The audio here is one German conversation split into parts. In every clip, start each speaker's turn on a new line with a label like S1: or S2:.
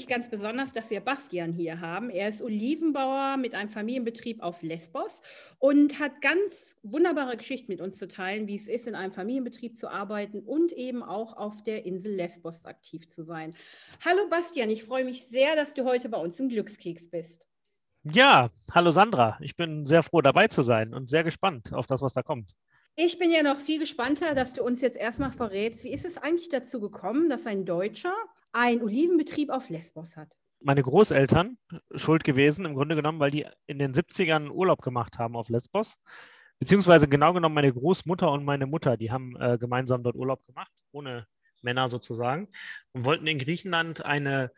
S1: mich ganz besonders, dass wir Bastian hier haben. Er ist Olivenbauer mit einem Familienbetrieb auf Lesbos und hat ganz wunderbare Geschichten mit uns zu teilen, wie es ist, in einem Familienbetrieb zu arbeiten und eben auch auf der Insel Lesbos aktiv zu sein. Hallo Bastian, ich freue mich sehr, dass du heute bei uns im Glückskeks bist.
S2: Ja, hallo Sandra. Ich bin sehr froh dabei zu sein und sehr gespannt auf das, was da kommt.
S1: Ich bin ja noch viel gespannter, dass du uns jetzt erstmal verrätst, wie ist es eigentlich dazu gekommen, dass ein Deutscher einen Olivenbetrieb auf Lesbos hat?
S2: Meine Großeltern schuld gewesen, im Grunde genommen, weil die in den 70ern Urlaub gemacht haben auf Lesbos. Beziehungsweise genau genommen meine Großmutter und meine Mutter, die haben äh, gemeinsam dort Urlaub gemacht, ohne Männer sozusagen, und wollten in Griechenland eine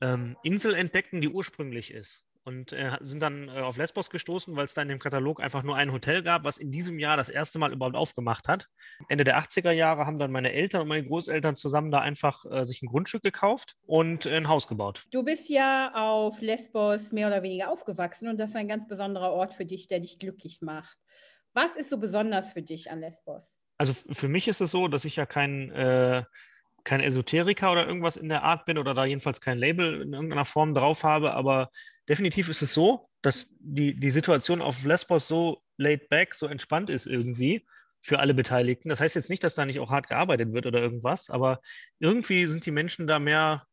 S2: ähm, Insel entdecken, die ursprünglich ist und äh, sind dann äh, auf Lesbos gestoßen, weil es da in dem Katalog einfach nur ein Hotel gab, was in diesem Jahr das erste Mal überhaupt aufgemacht hat. Ende der 80er Jahre haben dann meine Eltern und meine Großeltern zusammen da einfach äh, sich ein Grundstück gekauft und ein Haus gebaut.
S1: Du bist ja auf Lesbos mehr oder weniger aufgewachsen und das ist ein ganz besonderer Ort für dich, der dich glücklich macht. Was ist so besonders für dich an Lesbos?
S2: Also für mich ist es so, dass ich ja kein äh, kein Esoteriker oder irgendwas in der Art bin oder da jedenfalls kein Label in irgendeiner Form drauf habe, aber definitiv ist es so, dass die, die Situation auf Lesbos so laid back, so entspannt ist irgendwie für alle Beteiligten. Das heißt jetzt nicht, dass da nicht auch hart gearbeitet wird oder irgendwas, aber irgendwie sind die Menschen da mehr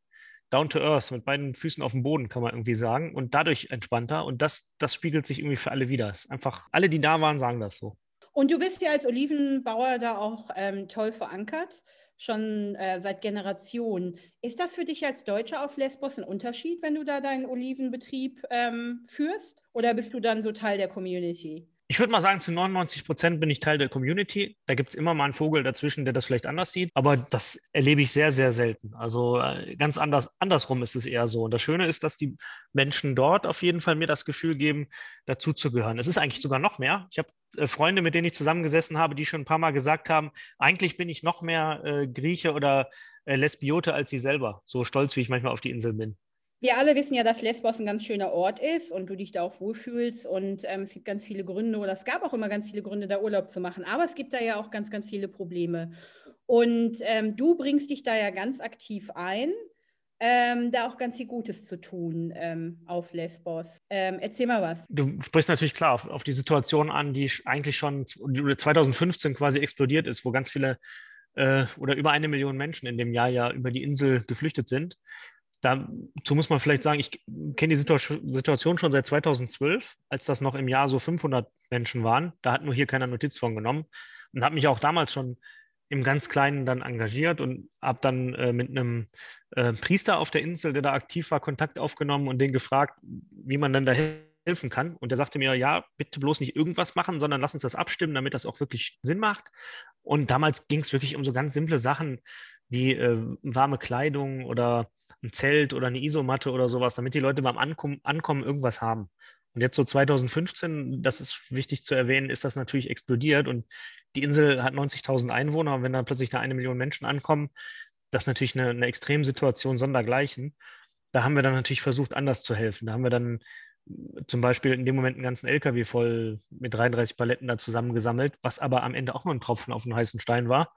S2: down to earth, mit beiden Füßen auf dem Boden, kann man irgendwie sagen, und dadurch entspannter. Und das, das spiegelt sich irgendwie für alle wieder. Einfach alle, die da waren, sagen das so.
S1: Und du bist ja als Olivenbauer da auch ähm, toll verankert schon äh, seit Generationen. Ist das für dich als Deutscher auf Lesbos ein Unterschied, wenn du da deinen Olivenbetrieb ähm, führst? Oder bist du dann so Teil der Community?
S2: Ich würde mal sagen, zu 99 Prozent bin ich Teil der Community. Da gibt es immer mal einen Vogel dazwischen, der das vielleicht anders sieht. Aber das erlebe ich sehr, sehr selten. Also äh, ganz anders, andersrum ist es eher so. Und das Schöne ist, dass die Menschen dort auf jeden Fall mir das Gefühl geben, dazu zu gehören. Es ist eigentlich sogar noch mehr. Ich habe Freunde, mit denen ich zusammengesessen habe, die schon ein paar Mal gesagt haben, eigentlich bin ich noch mehr äh, Grieche oder äh, Lesbiote als sie selber. So stolz, wie ich manchmal auf die Insel bin.
S1: Wir alle wissen ja, dass Lesbos ein ganz schöner Ort ist und du dich da auch wohlfühlst. Und ähm, es gibt ganz viele Gründe, oder es gab auch immer ganz viele Gründe, da Urlaub zu machen. Aber es gibt da ja auch ganz, ganz viele Probleme. Und ähm, du bringst dich da ja ganz aktiv ein, ähm, da auch ganz viel Gutes zu tun ähm, auf Lesbos. Ähm, erzähl mal was.
S2: Du sprichst natürlich klar auf, auf die Situation an, die eigentlich schon 2015 quasi explodiert ist, wo ganz viele äh, oder über eine Million Menschen in dem Jahr ja über die Insel geflüchtet sind dazu muss man vielleicht sagen, ich kenne die Situation schon seit 2012, als das noch im Jahr so 500 Menschen waren. Da hat nur hier keiner Notiz von genommen und habe mich auch damals schon im ganz Kleinen dann engagiert und habe dann äh, mit einem äh, Priester auf der Insel, der da aktiv war, Kontakt aufgenommen und den gefragt, wie man dann da helfen kann. Und der sagte mir, ja, bitte bloß nicht irgendwas machen, sondern lass uns das abstimmen, damit das auch wirklich Sinn macht. Und damals ging es wirklich um so ganz simple Sachen wie äh, warme Kleidung oder ein Zelt oder eine Isomatte oder sowas, damit die Leute beim Ankommen, Ankommen irgendwas haben. Und jetzt so 2015, das ist wichtig zu erwähnen, ist das natürlich explodiert und die Insel hat 90.000 Einwohner und wenn dann plötzlich da eine Million Menschen ankommen, das ist natürlich eine, eine Extremsituation sondergleichen. Da haben wir dann natürlich versucht, anders zu helfen. Da haben wir dann zum Beispiel in dem Moment einen ganzen LKW voll mit 33 Paletten da zusammengesammelt, was aber am Ende auch nur ein Tropfen auf den heißen Stein war.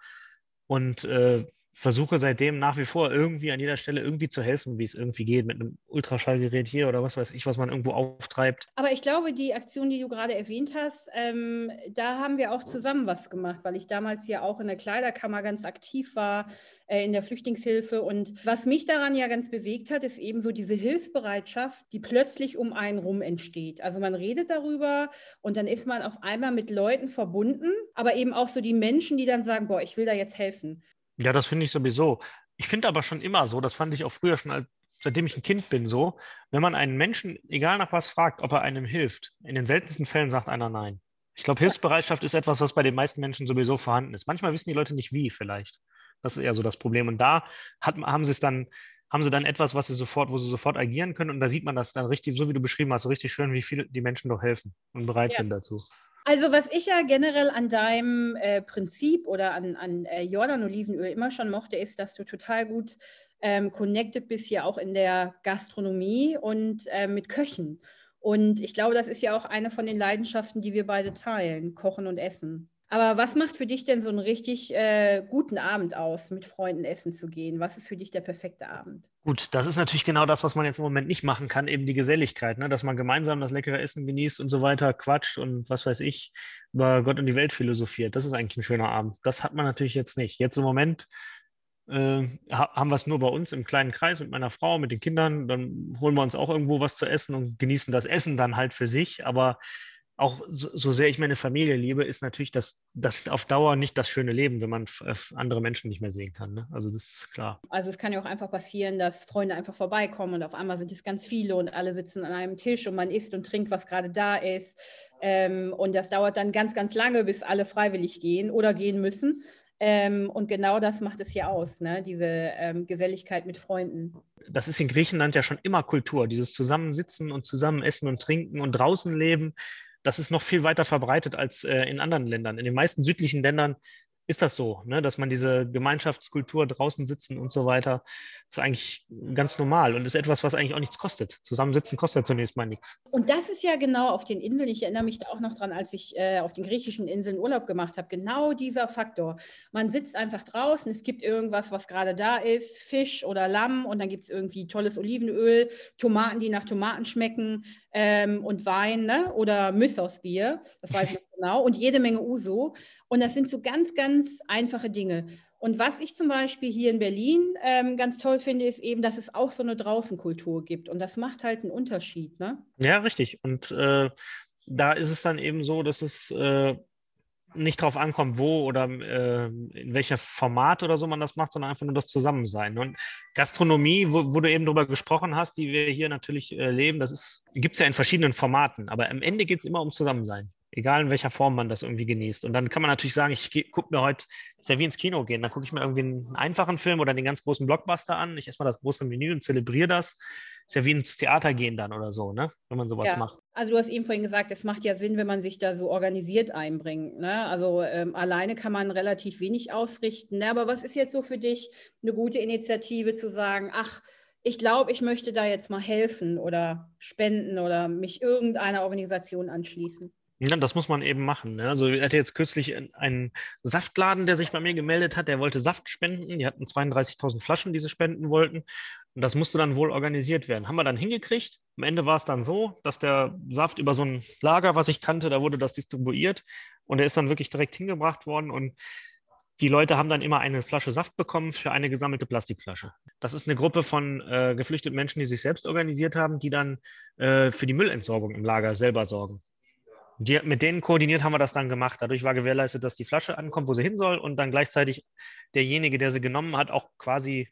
S2: Und äh, versuche seitdem nach wie vor irgendwie an jeder Stelle irgendwie zu helfen, wie es irgendwie geht, mit einem Ultraschallgerät hier oder was weiß ich, was man irgendwo auftreibt.
S1: Aber ich glaube, die Aktion, die du gerade erwähnt hast, ähm, da haben wir auch zusammen was gemacht, weil ich damals ja auch in der Kleiderkammer ganz aktiv war, äh, in der Flüchtlingshilfe. Und was mich daran ja ganz bewegt hat, ist eben so diese Hilfsbereitschaft, die plötzlich um einen rum entsteht. Also man redet darüber und dann ist man auf einmal mit Leuten verbunden, aber eben auch so die Menschen, die dann sagen, boah, ich will da jetzt helfen.
S2: Ja, das finde ich sowieso. Ich finde aber schon immer so, das fand ich auch früher schon, als, seitdem ich ein Kind bin, so, wenn man einen Menschen, egal nach was fragt, ob er einem hilft, in den seltensten Fällen sagt einer nein. Ich glaube, Hilfsbereitschaft ist etwas, was bei den meisten Menschen sowieso vorhanden ist. Manchmal wissen die Leute nicht wie, vielleicht. Das ist eher so das Problem. Und da hat, haben sie es dann, haben sie dann etwas, was sie sofort, wo sie sofort agieren können. Und da sieht man das dann richtig, so wie du beschrieben hast, so richtig schön, wie viele die Menschen doch helfen und bereit ja. sind dazu.
S1: Also was ich ja generell an deinem äh, Prinzip oder an, an äh, Jordan-Olivenöl immer schon mochte, ist, dass du total gut ähm, connected bist hier auch in der Gastronomie und äh, mit Köchen. Und ich glaube, das ist ja auch eine von den Leidenschaften, die wir beide teilen, Kochen und Essen. Aber was macht für dich denn so einen richtig äh, guten Abend aus, mit Freunden essen zu gehen? Was ist für dich der perfekte Abend?
S2: Gut, das ist natürlich genau das, was man jetzt im Moment nicht machen kann, eben die Geselligkeit, ne? dass man gemeinsam das leckere Essen genießt und so weiter, quatscht und was weiß ich, über Gott und die Welt philosophiert. Das ist eigentlich ein schöner Abend. Das hat man natürlich jetzt nicht. Jetzt im Moment äh, haben wir es nur bei uns im kleinen Kreis mit meiner Frau, mit den Kindern. Dann holen wir uns auch irgendwo was zu essen und genießen das Essen dann halt für sich. Aber auch so, so, sehr ich meine Familie liebe, ist natürlich das, das auf Dauer nicht das schöne Leben, wenn man andere Menschen nicht mehr sehen kann. Ne? Also das ist klar.
S1: Also es kann ja auch einfach passieren, dass Freunde einfach vorbeikommen und auf einmal sind es ganz viele und alle sitzen an einem Tisch und man isst und trinkt, was gerade da ist. Ähm, und das dauert dann ganz, ganz lange, bis alle freiwillig gehen oder gehen müssen. Ähm, und genau das macht es hier aus, ne? diese ähm, Geselligkeit mit Freunden.
S2: Das ist in Griechenland ja schon immer Kultur, dieses Zusammensitzen und zusammen essen und trinken und draußen leben das ist noch viel weiter verbreitet als äh, in anderen Ländern. In den meisten südlichen Ländern ist das so, ne? dass man diese Gemeinschaftskultur draußen sitzen und so weiter, ist eigentlich ganz normal und ist etwas, was eigentlich auch nichts kostet. Zusammensitzen kostet zunächst mal nichts.
S1: Und das ist ja genau auf den Inseln, ich erinnere mich da auch noch dran, als ich äh, auf den griechischen Inseln Urlaub gemacht habe, genau dieser Faktor. Man sitzt einfach draußen, es gibt irgendwas, was gerade da ist, Fisch oder Lamm und dann gibt es irgendwie tolles Olivenöl, Tomaten, die nach Tomaten schmecken ähm, und Wein ne? oder Mythos-Bier, das weiß ich genau, und jede Menge Uso. Und das sind so ganz, ganz einfache Dinge. Und was ich zum Beispiel hier in Berlin ähm, ganz toll finde, ist eben, dass es auch so eine Draußenkultur gibt. Und das macht halt einen Unterschied. Ne?
S2: Ja, richtig. Und äh, da ist es dann eben so, dass es äh, nicht darauf ankommt, wo oder äh, in welcher Format oder so man das macht, sondern einfach nur das Zusammensein. Und Gastronomie, wo, wo du eben darüber gesprochen hast, die wir hier natürlich äh, leben, das gibt es ja in verschiedenen Formaten, aber am Ende geht es immer um Zusammensein. Egal in welcher Form man das irgendwie genießt. Und dann kann man natürlich sagen, ich gucke mir heute, ist ja wie ins Kino gehen, dann gucke ich mir irgendwie einen einfachen Film oder den ganz großen Blockbuster an. Ich esse mal das große Menü und zelebriere das ist ja wie ins Theater gehen dann oder so, ne? wenn man sowas ja. macht.
S1: Also du hast eben vorhin gesagt, es macht ja Sinn, wenn man sich da so organisiert einbringt. Ne? Also ähm, alleine kann man relativ wenig ausrichten. Ne? Aber was ist jetzt so für dich eine gute Initiative zu sagen, ach, ich glaube, ich möchte da jetzt mal helfen oder spenden oder mich irgendeiner Organisation anschließen?
S2: Ja, das muss man eben machen. Ne? Also ich hatte jetzt kürzlich einen Saftladen, der sich bei mir gemeldet hat, der wollte Saft spenden. Die hatten 32.000 Flaschen, die sie spenden wollten. Und das musste dann wohl organisiert werden. Haben wir dann hingekriegt. Am Ende war es dann so, dass der Saft über so ein Lager, was ich kannte, da wurde das distribuiert. Und der ist dann wirklich direkt hingebracht worden. Und die Leute haben dann immer eine Flasche Saft bekommen für eine gesammelte Plastikflasche. Das ist eine Gruppe von äh, geflüchteten Menschen, die sich selbst organisiert haben, die dann äh, für die Müllentsorgung im Lager selber sorgen. Die, mit denen koordiniert haben wir das dann gemacht. Dadurch war gewährleistet, dass die Flasche ankommt, wo sie hin soll und dann gleichzeitig derjenige, der sie genommen hat, auch quasi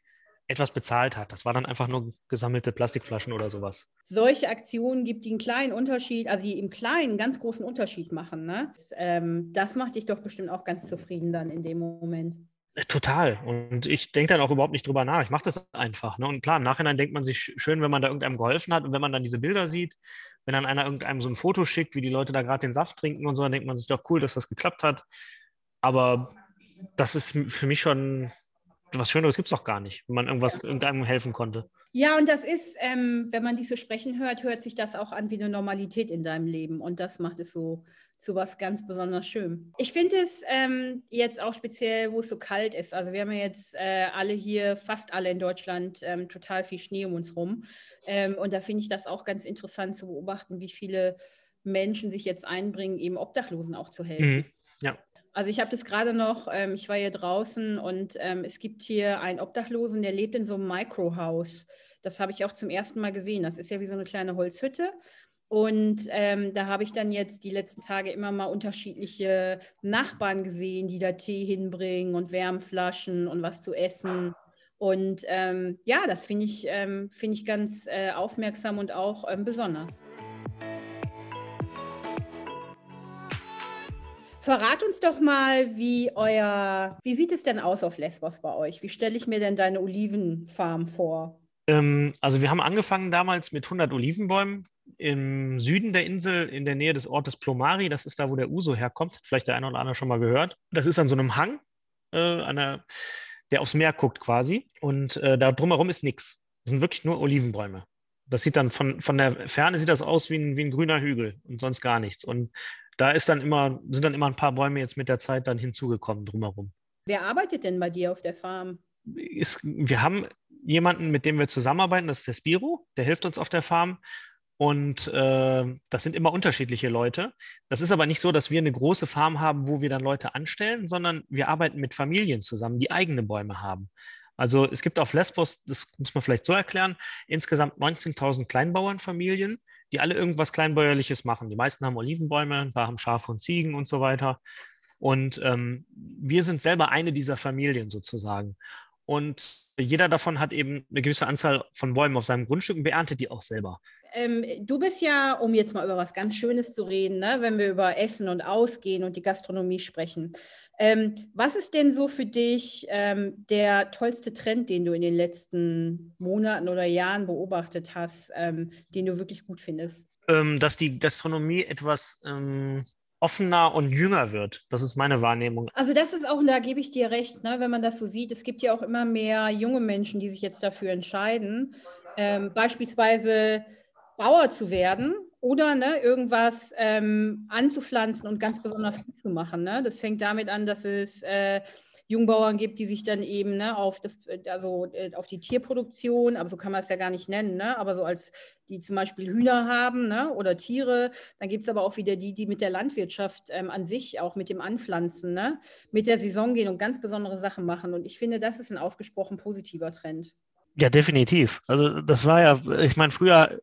S2: etwas bezahlt hat. Das war dann einfach nur gesammelte Plastikflaschen oder sowas.
S1: Solche Aktionen gibt, die einen kleinen Unterschied, also die im Kleinen einen ganz großen Unterschied machen. Ne? Das, ähm, macht dich doch bestimmt auch ganz zufrieden dann in dem Moment.
S2: Äh, total. Und ich denke dann auch überhaupt nicht drüber nach. Ich mache das einfach. Ne? Und klar, im Nachhinein denkt man sich schön, wenn man da irgendeinem geholfen hat und wenn man dann diese Bilder sieht wenn dann einer irgendeinem so ein Foto schickt, wie die Leute da gerade den Saft trinken und so, dann denkt man sich doch cool, dass das geklappt hat. Aber das ist für mich schon was Schöneres gibt es doch gar nicht, wenn man irgendwas irgendeinem helfen konnte.
S1: Ja, und das ist, ähm, wenn man dich so sprechen hört, hört sich das auch an wie eine Normalität in deinem Leben. Und das macht es so zu was ganz besonders schön. Ich finde es ähm, jetzt auch speziell, wo es so kalt ist. Also wir haben ja jetzt äh, alle hier, fast alle in Deutschland, ähm, total viel Schnee um uns rum. Ähm, und da finde ich das auch ganz interessant zu beobachten, wie viele Menschen sich jetzt einbringen, eben Obdachlosen auch zu helfen. Mhm. Ja. Also ich habe das gerade noch, ähm, ich war hier draußen und ähm, es gibt hier einen Obdachlosen, der lebt in so einem Microhaus. Das habe ich auch zum ersten Mal gesehen. Das ist ja wie so eine kleine Holzhütte. Und ähm, da habe ich dann jetzt die letzten Tage immer mal unterschiedliche Nachbarn gesehen, die da Tee hinbringen und Wärmflaschen und was zu essen. Und ähm, ja, das finde ich, ähm, find ich ganz äh, aufmerksam und auch ähm, besonders. Verrat uns doch mal, wie euer, wie sieht es denn aus auf Lesbos bei euch? Wie stelle ich mir denn deine Olivenfarm vor?
S2: Ähm, also wir haben angefangen damals mit 100 Olivenbäumen im Süden der Insel, in der Nähe des Ortes Plomari. Das ist da, wo der Uso herkommt. Hat vielleicht der eine oder andere schon mal gehört. Das ist an so einem Hang, äh, einer, der aufs Meer guckt quasi. Und äh, da drumherum ist nichts. Das sind wirklich nur Olivenbäume. Das sieht dann von, von der Ferne sieht das aus wie ein, wie ein grüner Hügel und sonst gar nichts. Und da ist dann immer, sind dann immer ein paar Bäume jetzt mit der Zeit dann hinzugekommen drumherum.
S1: Wer arbeitet denn bei dir auf der Farm?
S2: Ist, wir haben jemanden, mit dem wir zusammenarbeiten, das ist der Spiro, der hilft uns auf der Farm. Und äh, das sind immer unterschiedliche Leute. Das ist aber nicht so, dass wir eine große Farm haben, wo wir dann Leute anstellen, sondern wir arbeiten mit Familien zusammen, die eigene Bäume haben. Also es gibt auf Lesbos, das muss man vielleicht so erklären, insgesamt 19.000 Kleinbauernfamilien, die alle irgendwas Kleinbäuerliches machen. Die meisten haben Olivenbäume, ein paar haben Schafe und Ziegen und so weiter. Und ähm, wir sind selber eine dieser Familien sozusagen. Und jeder davon hat eben eine gewisse Anzahl von Bäumen auf seinem Grundstück und beerntet die auch selber.
S1: Ähm, du bist ja, um jetzt mal über was ganz Schönes zu reden, ne, wenn wir über Essen und Ausgehen und die Gastronomie sprechen. Ähm, was ist denn so für dich ähm, der tollste Trend, den du in den letzten Monaten oder Jahren beobachtet hast, ähm, den du wirklich gut findest?
S2: Ähm, dass die Gastronomie etwas ähm, offener und jünger wird. Das ist meine Wahrnehmung.
S1: Also das ist auch, und da gebe ich dir recht, ne, wenn man das so sieht, es gibt ja auch immer mehr junge Menschen, die sich jetzt dafür entscheiden, ähm, beispielsweise Bauer zu werden oder ne, irgendwas ähm, anzupflanzen und ganz besonders zu machen. Ne? Das fängt damit an, dass es äh, Jungbauern gibt, die sich dann eben ne, auf, das, also, äh, auf die Tierproduktion, aber so kann man es ja gar nicht nennen, ne? aber so als die zum Beispiel Hühner haben ne, oder Tiere. Dann gibt es aber auch wieder die, die mit der Landwirtschaft ähm, an sich, auch mit dem Anpflanzen, ne, mit der Saison gehen und ganz besondere Sachen machen. Und ich finde, das ist ein ausgesprochen positiver Trend.
S2: Ja, definitiv. Also das war ja, ich meine, früher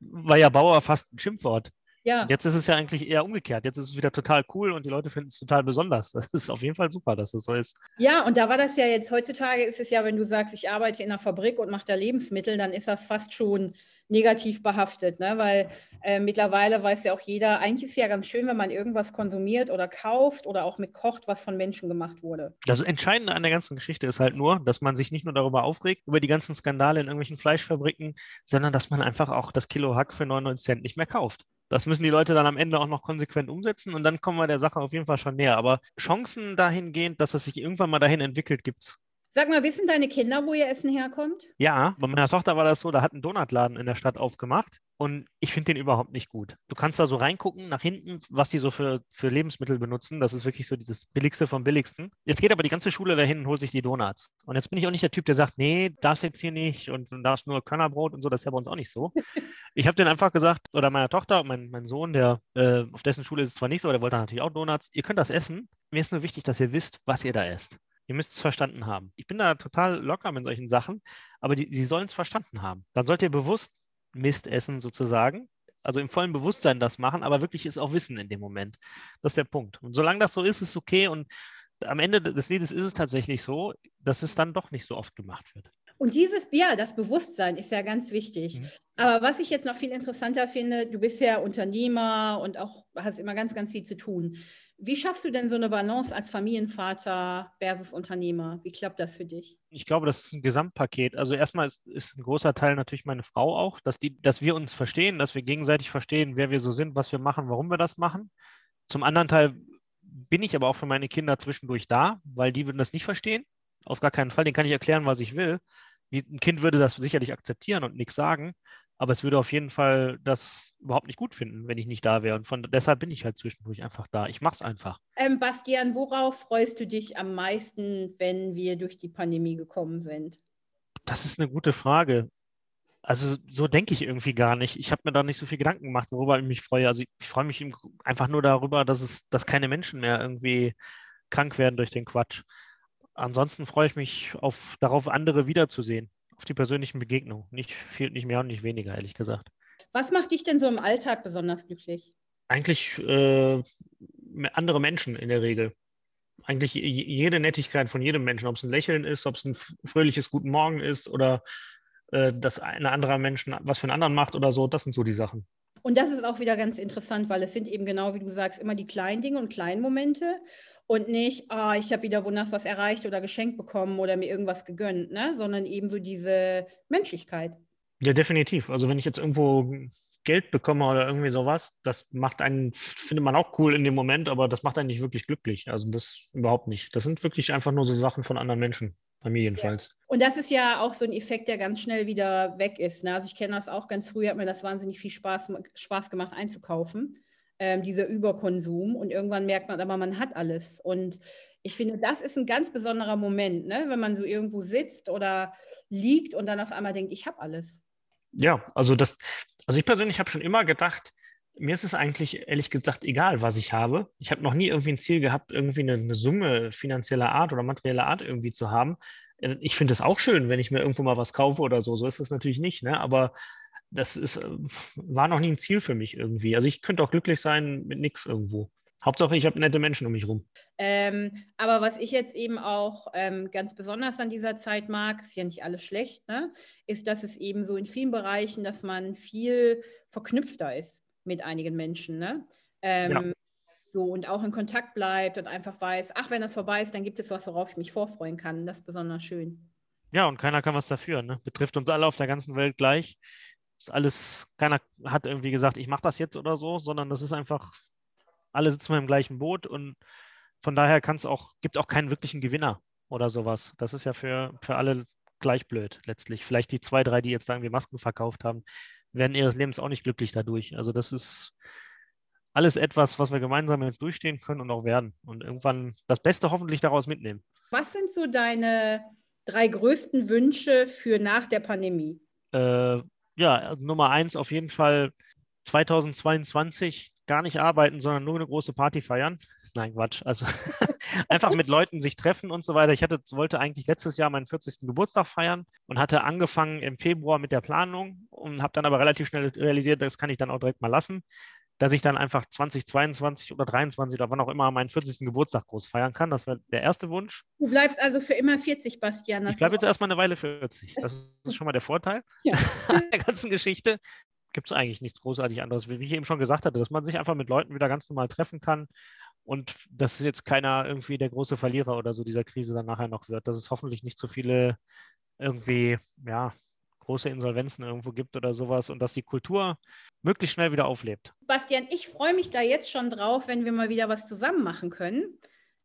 S2: war ja Bauer fast ein Schimpfwort. Ja. Jetzt ist es ja eigentlich eher umgekehrt. Jetzt ist es wieder total cool und die Leute finden es total besonders. Das ist auf jeden Fall super, dass es so ist.
S1: Ja, und da war das ja jetzt heutzutage, ist es ja, wenn du sagst, ich arbeite in einer Fabrik und mache da Lebensmittel, dann ist das fast schon negativ behaftet, ne? weil äh, mittlerweile weiß ja auch jeder, eigentlich ist es ja ganz schön, wenn man irgendwas konsumiert oder kauft oder auch mit kocht, was von Menschen gemacht wurde.
S2: Das Entscheidende an der ganzen Geschichte ist halt nur, dass man sich nicht nur darüber aufregt, über die ganzen Skandale in irgendwelchen Fleischfabriken, sondern dass man einfach auch das Kilo Hack für 99 Cent nicht mehr kauft. Das müssen die Leute dann am Ende auch noch konsequent umsetzen und dann kommen wir der Sache auf jeden Fall schon näher. Aber Chancen dahingehend, dass es sich irgendwann mal dahin entwickelt, gibt es.
S1: Sag mal, wissen deine Kinder, wo ihr Essen herkommt?
S2: Ja, bei meiner Tochter war das so, da hat ein Donutladen in der Stadt aufgemacht und ich finde den überhaupt nicht gut. Du kannst da so reingucken nach hinten, was die so für, für Lebensmittel benutzen. Das ist wirklich so dieses Billigste vom Billigsten. Jetzt geht aber die ganze Schule dahin und holt sich die Donuts. Und jetzt bin ich auch nicht der Typ, der sagt, nee, darfst jetzt hier nicht und du darfst nur Körnerbrot und so. Das ist ja bei uns auch nicht so. ich habe denen einfach gesagt, oder meiner Tochter, mein, mein Sohn, der äh, auf dessen Schule ist es zwar nicht so, der wollte natürlich auch Donuts. Ihr könnt das essen. Mir ist nur wichtig, dass ihr wisst, was ihr da esst. Ihr müsst es verstanden haben. Ich bin da total locker mit solchen Sachen, aber die, sie sollen es verstanden haben. Dann sollt ihr bewusst Mist essen sozusagen. Also im vollen Bewusstsein das machen, aber wirklich ist auch Wissen in dem Moment. Das ist der Punkt. Und solange das so ist, ist es okay. Und am Ende des Liedes ist es tatsächlich so, dass es dann doch nicht so oft gemacht wird.
S1: Und dieses, ja, das Bewusstsein ist ja ganz wichtig. Mhm. Aber was ich jetzt noch viel interessanter finde, du bist ja Unternehmer und auch hast immer ganz, ganz viel zu tun. Wie schaffst du denn so eine Balance als Familienvater versus Unternehmer? Wie klappt das für dich?
S2: Ich glaube, das ist ein Gesamtpaket. Also erstmal ist, ist ein großer Teil natürlich meine Frau auch, dass, die, dass wir uns verstehen, dass wir gegenseitig verstehen, wer wir so sind, was wir machen, warum wir das machen. Zum anderen Teil bin ich aber auch für meine Kinder zwischendurch da, weil die würden das nicht verstehen. Auf gar keinen Fall. Den kann ich erklären, was ich will. Ein Kind würde das sicherlich akzeptieren und nichts sagen. Aber es würde auf jeden Fall das überhaupt nicht gut finden, wenn ich nicht da wäre. Und von deshalb bin ich halt zwischendurch einfach da. Ich mache es einfach.
S1: Ähm, Bastian, worauf freust du dich am meisten, wenn wir durch die Pandemie gekommen sind?
S2: Das ist eine gute Frage. Also so denke ich irgendwie gar nicht. Ich habe mir da nicht so viel Gedanken gemacht, worüber ich mich freue. Also ich, ich freue mich einfach nur darüber, dass es, dass keine Menschen mehr irgendwie krank werden durch den Quatsch. Ansonsten freue ich mich auf, darauf, andere wiederzusehen auf die persönlichen Begegnungen. Nicht viel, nicht mehr und nicht weniger, ehrlich gesagt.
S1: Was macht dich denn so im Alltag besonders glücklich?
S2: Eigentlich äh, andere Menschen in der Regel. Eigentlich jede Nettigkeit von jedem Menschen, ob es ein Lächeln ist, ob es ein fröhliches Guten Morgen ist oder äh, dass ein anderer Mensch was für einen anderen macht oder so, das sind so die Sachen.
S1: Und das ist auch wieder ganz interessant, weil es sind eben genau, wie du sagst, immer die kleinen Dinge und kleinen Momente und nicht, oh, ich habe wieder wunders was erreicht oder geschenkt bekommen oder mir irgendwas gegönnt, ne? sondern eben so diese Menschlichkeit.
S2: Ja, definitiv. Also wenn ich jetzt irgendwo Geld bekomme oder irgendwie sowas, das macht einen, findet man auch cool in dem Moment, aber das macht einen nicht wirklich glücklich. Also das überhaupt nicht. Das sind wirklich einfach nur so Sachen von anderen Menschen, bei mir jedenfalls. Ja.
S1: Und das ist ja auch so ein Effekt, der ganz schnell wieder weg ist. Ne? Also ich kenne das auch ganz früh, hat mir das wahnsinnig viel Spaß, Spaß gemacht einzukaufen. Ähm, dieser Überkonsum. Und irgendwann merkt man aber, man hat alles. Und ich finde, das ist ein ganz besonderer Moment, ne? wenn man so irgendwo sitzt oder liegt und dann auf einmal denkt, ich habe alles.
S2: Ja, also das, also ich persönlich habe schon immer gedacht, mir ist es eigentlich ehrlich gesagt egal, was ich habe. Ich habe noch nie irgendwie ein Ziel gehabt, irgendwie eine, eine Summe finanzieller Art oder materieller Art irgendwie zu haben. Äh, ich finde es auch schön, wenn ich mir irgendwo mal was kaufe oder so. So ist das natürlich nicht, ne? Aber das ist, äh, war noch nie ein Ziel für mich irgendwie. Also ich könnte auch glücklich sein mit nichts irgendwo. Hauptsache, ich habe nette Menschen um mich rum.
S1: Ähm, aber was ich jetzt eben auch ähm, ganz besonders an dieser Zeit mag, ist ja nicht alles schlecht, ne? ist, dass es eben so in vielen Bereichen, dass man viel verknüpfter ist mit einigen Menschen. Ne? Ähm, ja. So und auch in Kontakt bleibt und einfach weiß, ach, wenn das vorbei ist, dann gibt es was, worauf ich mich vorfreuen kann. Das ist besonders schön.
S2: Ja, und keiner kann was dafür. Ne? Betrifft uns alle auf der ganzen Welt gleich. Ist alles, keiner hat irgendwie gesagt, ich mache das jetzt oder so, sondern das ist einfach, alle sitzen wir im gleichen Boot und von daher kann es auch, gibt auch keinen wirklichen Gewinner oder sowas. Das ist ja für, für alle gleich blöd letztlich. Vielleicht die zwei, drei, die jetzt irgendwie Masken verkauft haben, werden ihres Lebens auch nicht glücklich dadurch. Also das ist alles etwas, was wir gemeinsam jetzt durchstehen können und auch werden. Und irgendwann das Beste hoffentlich daraus mitnehmen.
S1: Was sind so deine drei größten Wünsche für nach der Pandemie?
S2: Äh, ja, Nummer eins auf jeden Fall 2022 gar nicht arbeiten, sondern nur eine große Party feiern. Nein, Quatsch. Also einfach mit Leuten sich treffen und so weiter. Ich hatte, wollte eigentlich letztes Jahr meinen 40. Geburtstag feiern und hatte angefangen im Februar mit der Planung und habe dann aber relativ schnell realisiert, das kann ich dann auch direkt mal lassen, dass ich dann einfach 2022 oder 2023 oder wann auch immer meinen 40. Geburtstag groß feiern kann. Das wäre der erste Wunsch.
S1: Du bleibst also für immer 40, Bastian.
S2: Ich bleibe jetzt erstmal eine Weile 40. Das ist schon mal der Vorteil ja. der ganzen Geschichte gibt es eigentlich nichts großartig anderes, wie ich eben schon gesagt hatte, dass man sich einfach mit Leuten wieder ganz normal treffen kann und dass jetzt keiner irgendwie der große Verlierer oder so dieser Krise dann nachher noch wird, dass es hoffentlich nicht so viele irgendwie, ja, große Insolvenzen irgendwo gibt oder sowas und dass die Kultur möglichst schnell wieder auflebt.
S1: Bastian, ich freue mich da jetzt schon drauf, wenn wir mal wieder was zusammen machen können.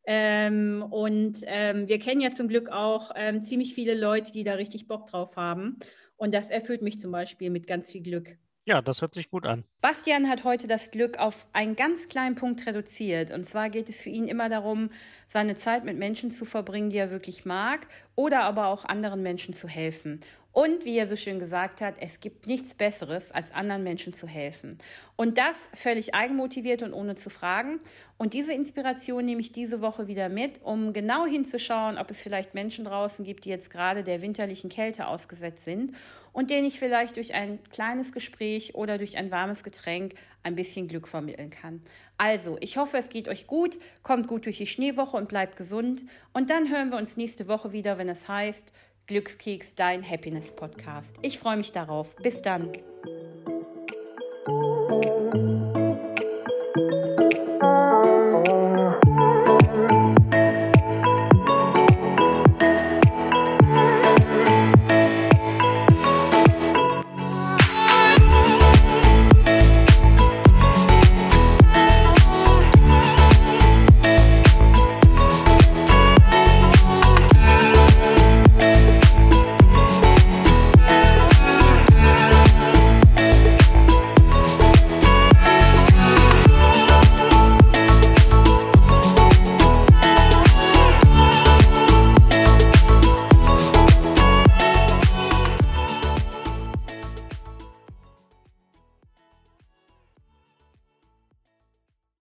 S1: Ähm, und ähm, wir kennen ja zum Glück auch ähm, ziemlich viele Leute, die da richtig Bock drauf haben. Und das erfüllt mich zum Beispiel mit ganz viel Glück.
S2: Ja, das hört sich gut an.
S1: Bastian hat heute das Glück auf einen ganz kleinen Punkt reduziert. Und zwar geht es für ihn immer darum, seine Zeit mit Menschen zu verbringen, die er wirklich mag, oder aber auch anderen Menschen zu helfen. Und wie er so schön gesagt hat, es gibt nichts Besseres, als anderen Menschen zu helfen. Und das völlig eigenmotiviert und ohne zu fragen. Und diese Inspiration nehme ich diese Woche wieder mit, um genau hinzuschauen, ob es vielleicht Menschen draußen gibt, die jetzt gerade der winterlichen Kälte ausgesetzt sind und denen ich vielleicht durch ein kleines Gespräch oder durch ein warmes Getränk ein bisschen Glück vermitteln kann. Also, ich hoffe, es geht euch gut, kommt gut durch die Schneewoche und bleibt gesund. Und dann hören wir uns nächste Woche wieder, wenn es heißt, Glückskeks, dein Happiness Podcast. Ich freue mich darauf. Bis dann.